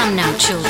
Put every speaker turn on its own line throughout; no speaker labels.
Come now, children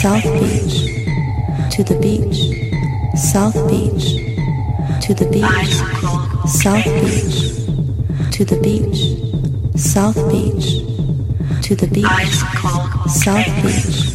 South Beach, to the
beach, South Beach, to the beach, South Beach, to the beach, South Beach, to the beach, South Beach.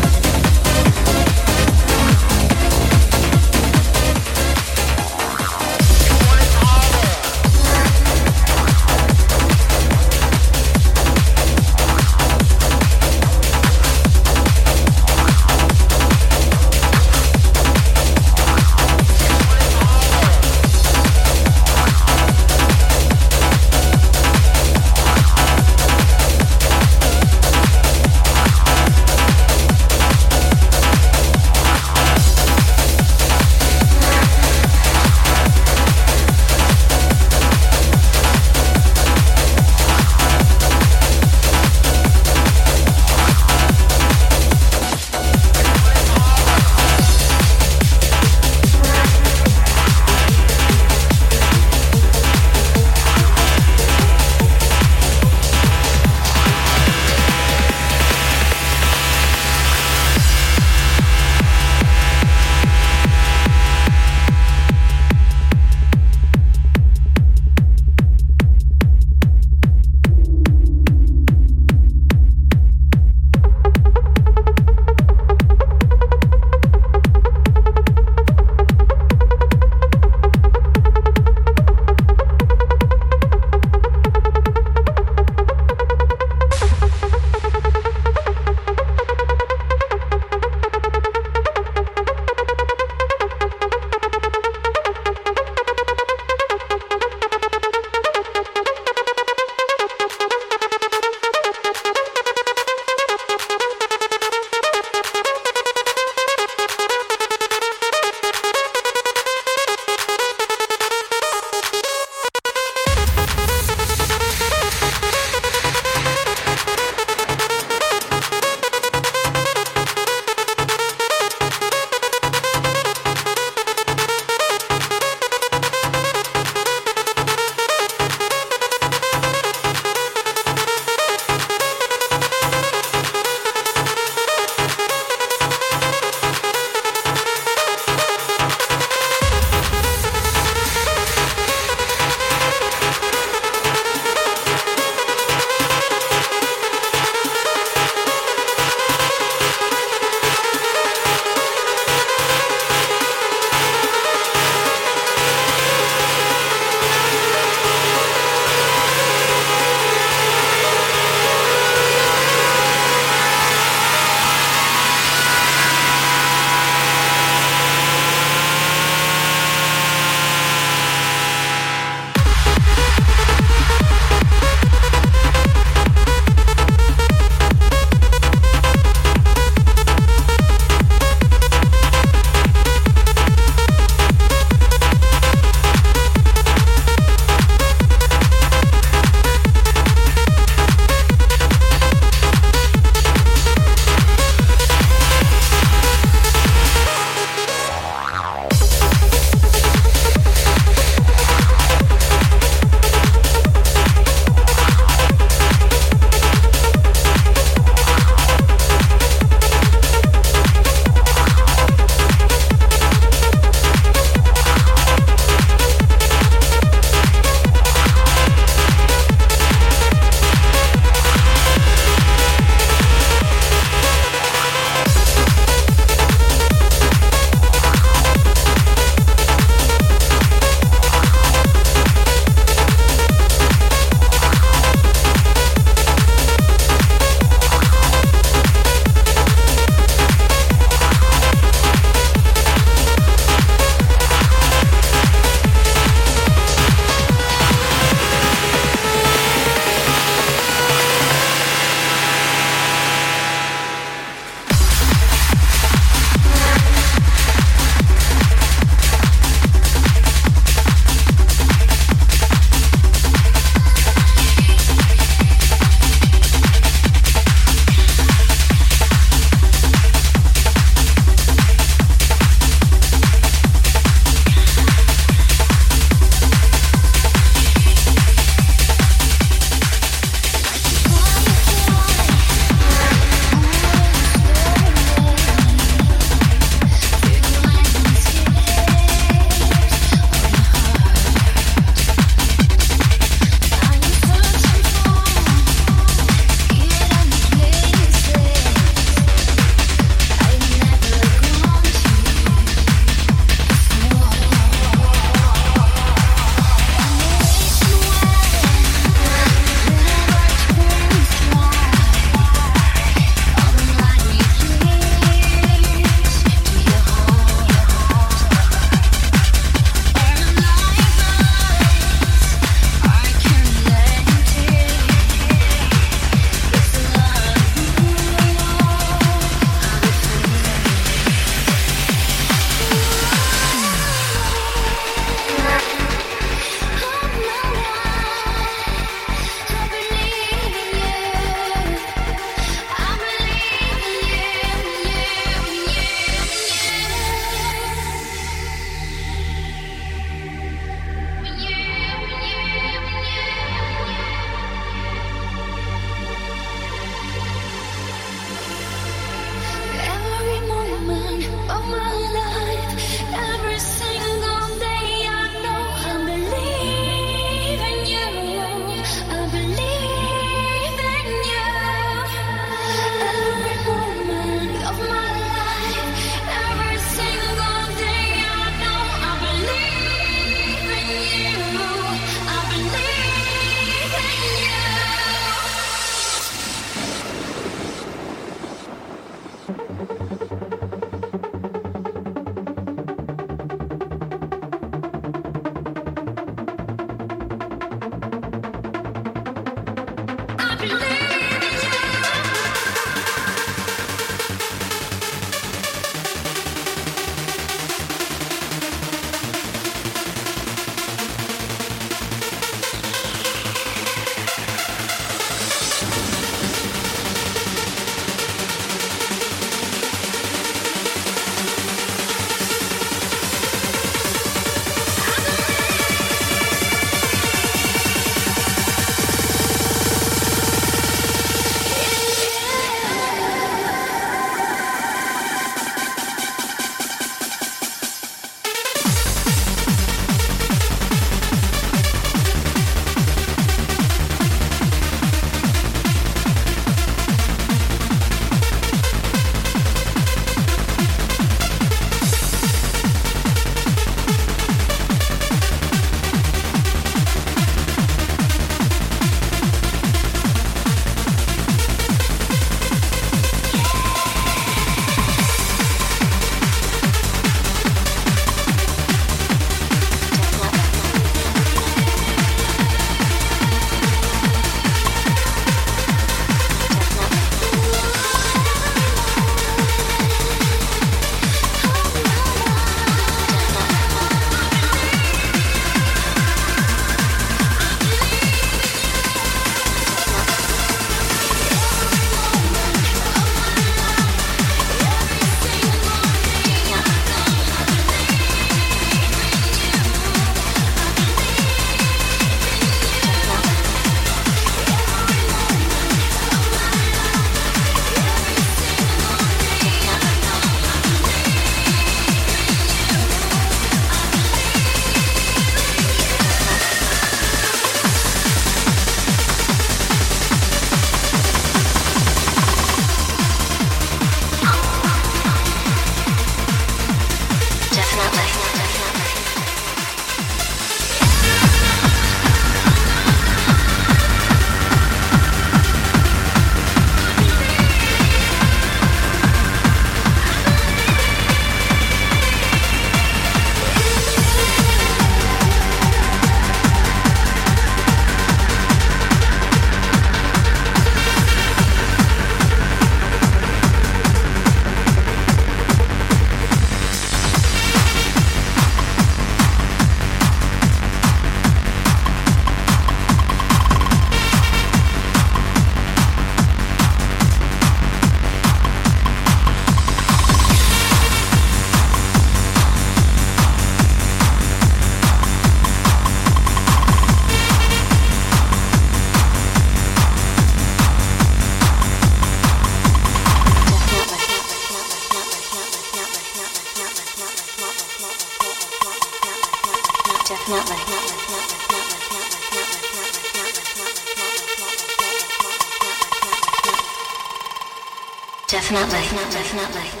Definitely. Definitely.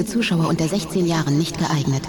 Für Zuschauer unter 16 Jahren nicht geeignet.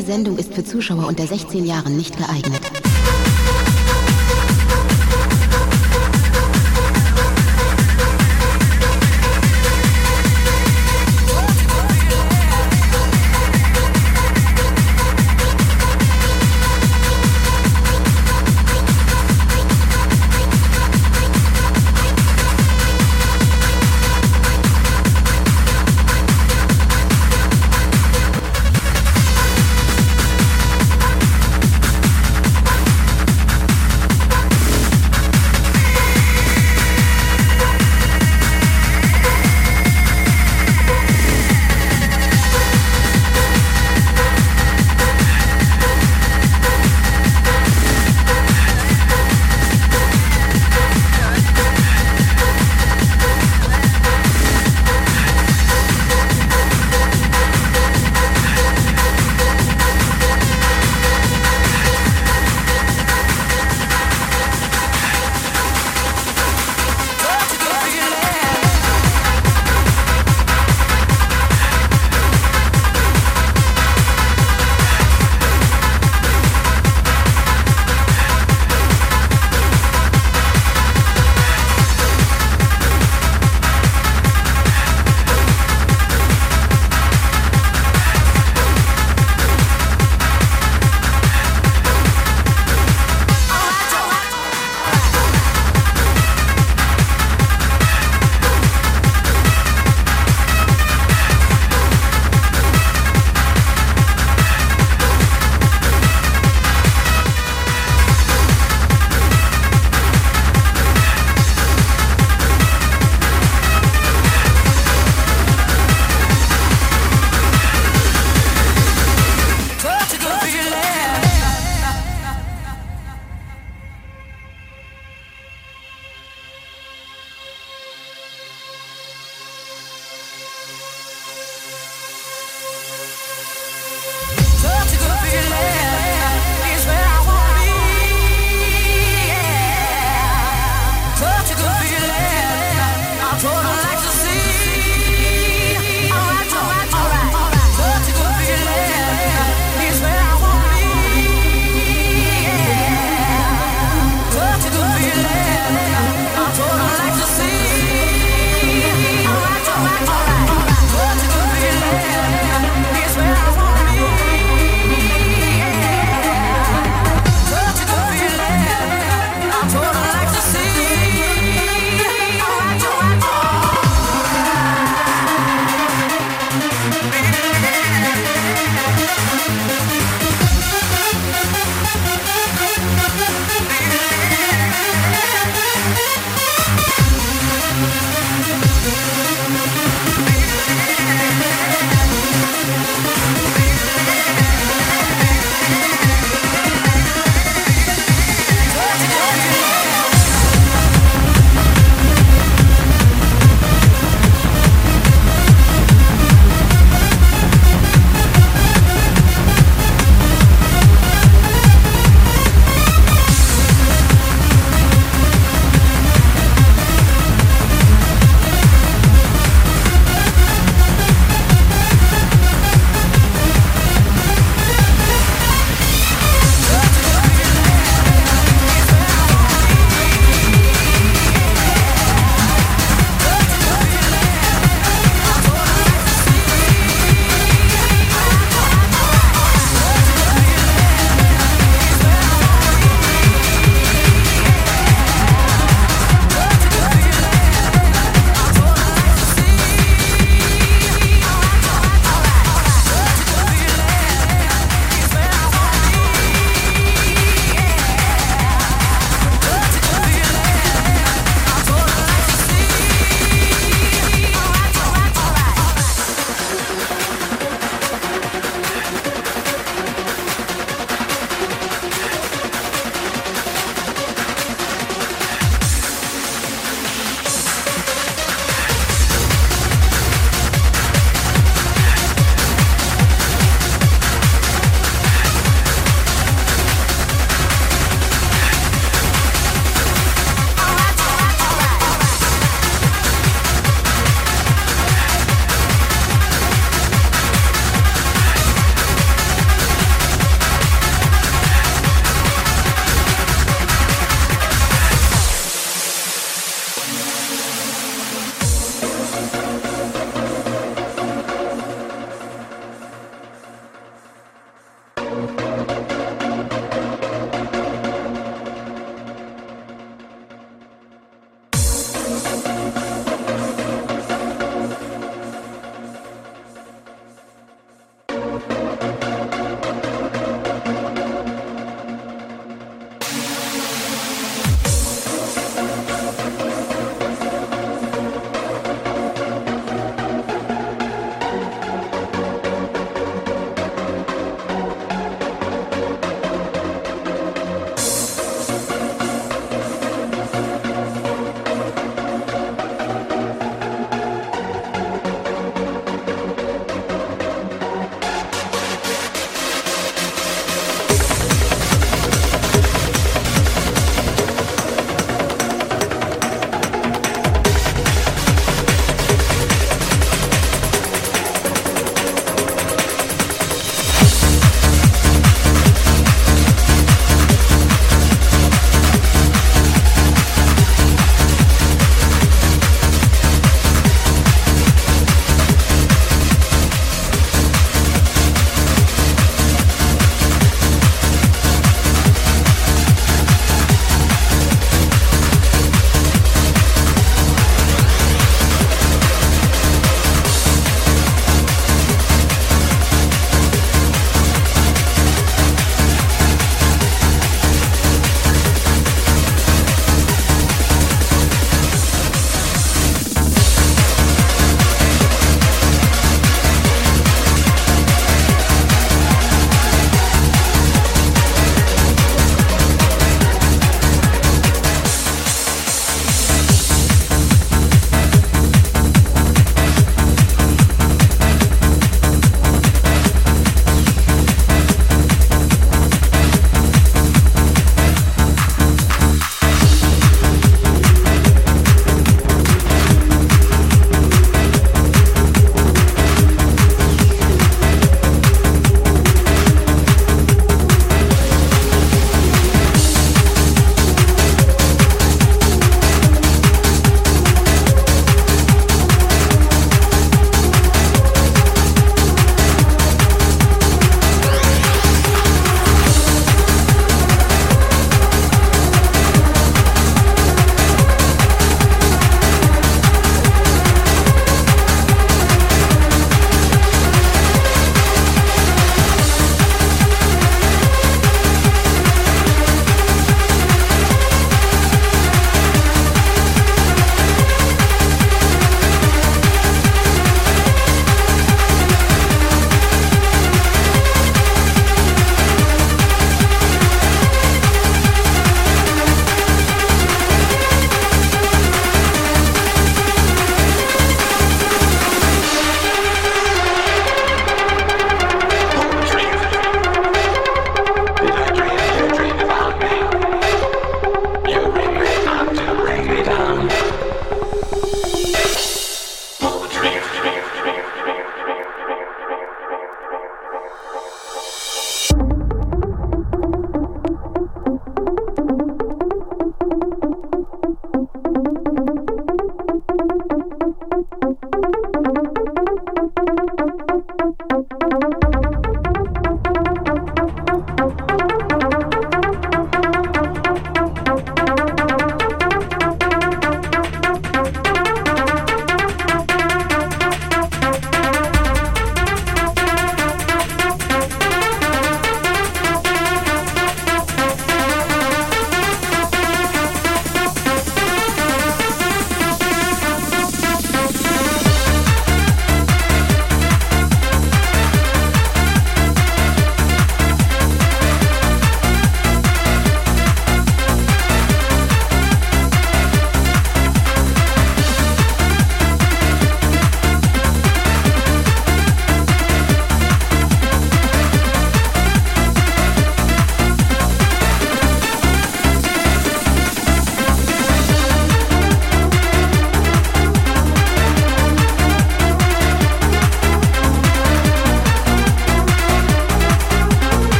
Die folgende Sendung ist für Zuschauer unter 16 Jahren nicht geeignet.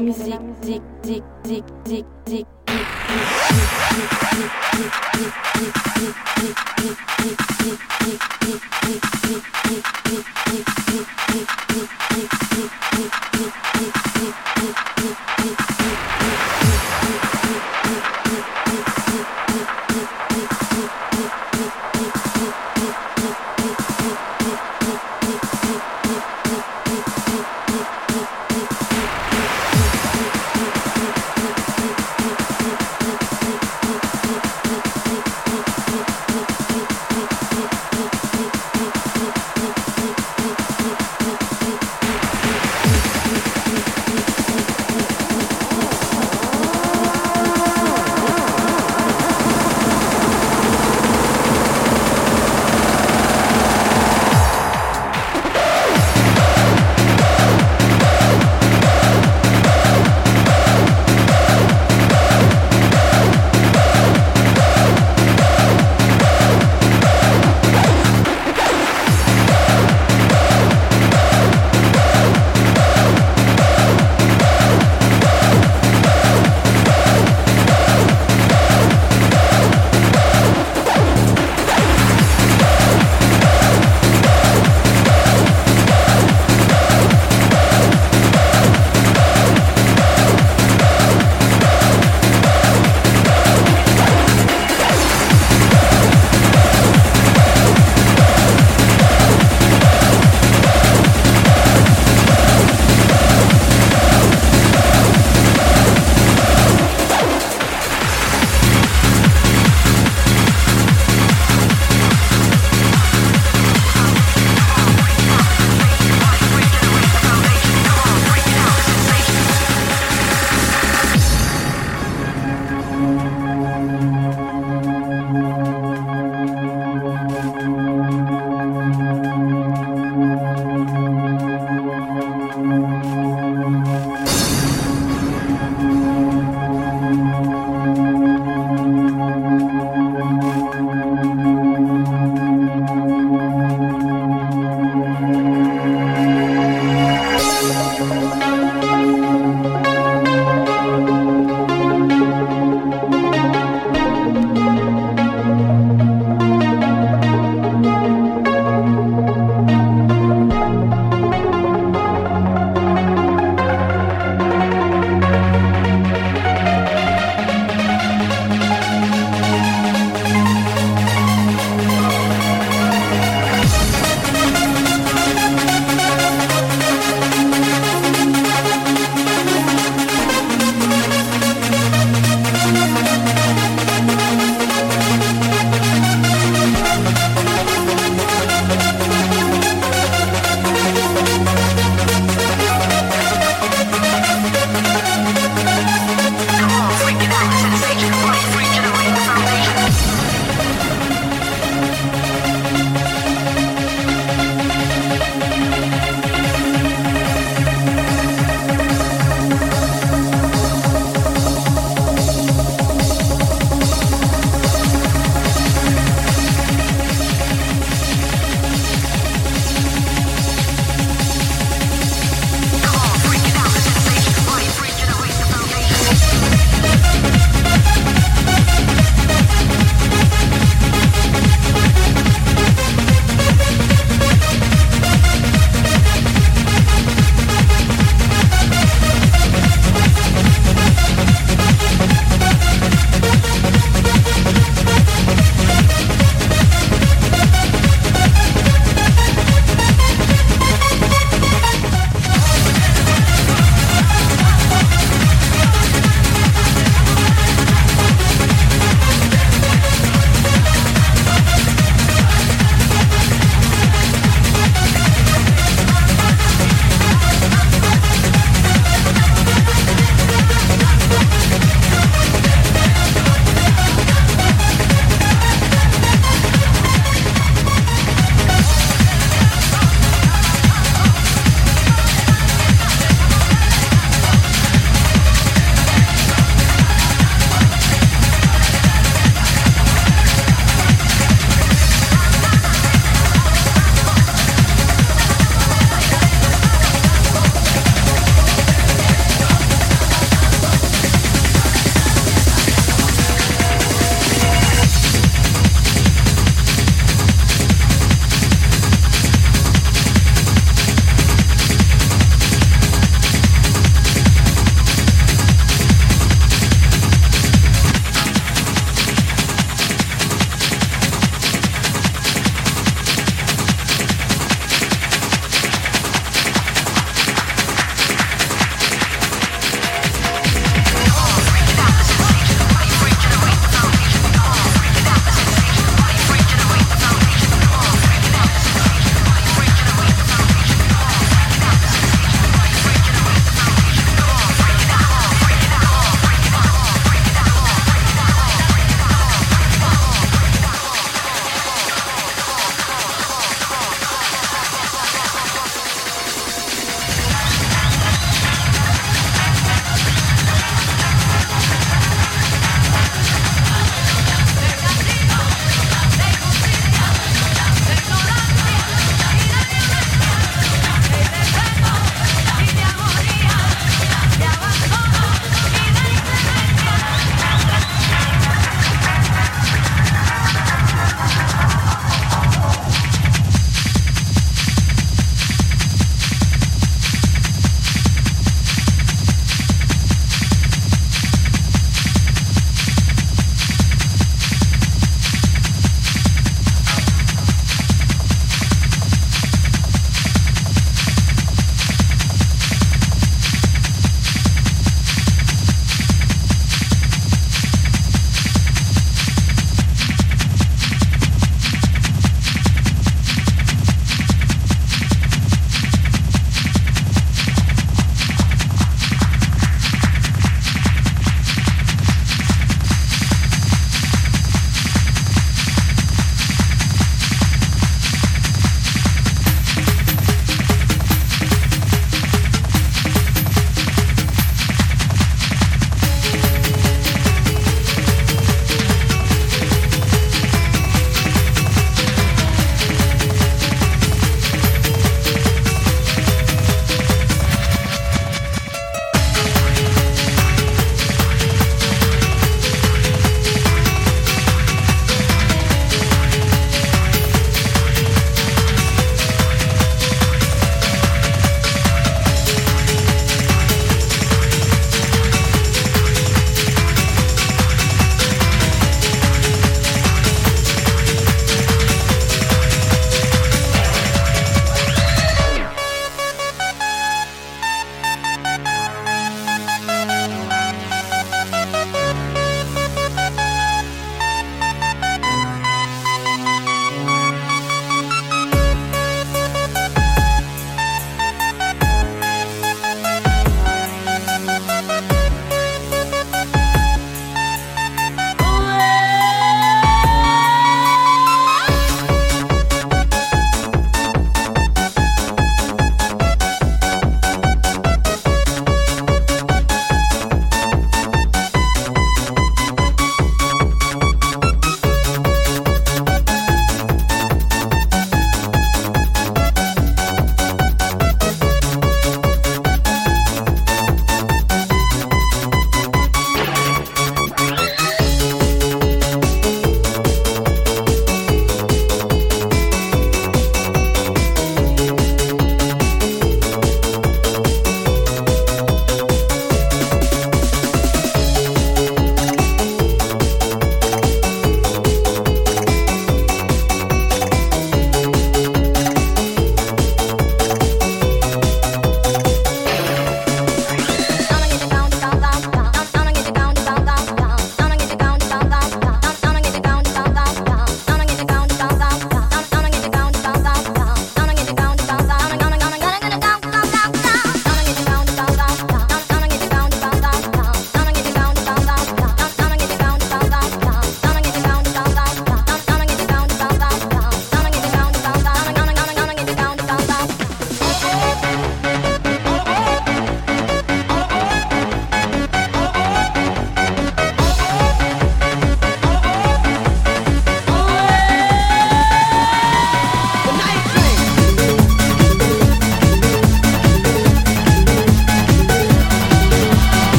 music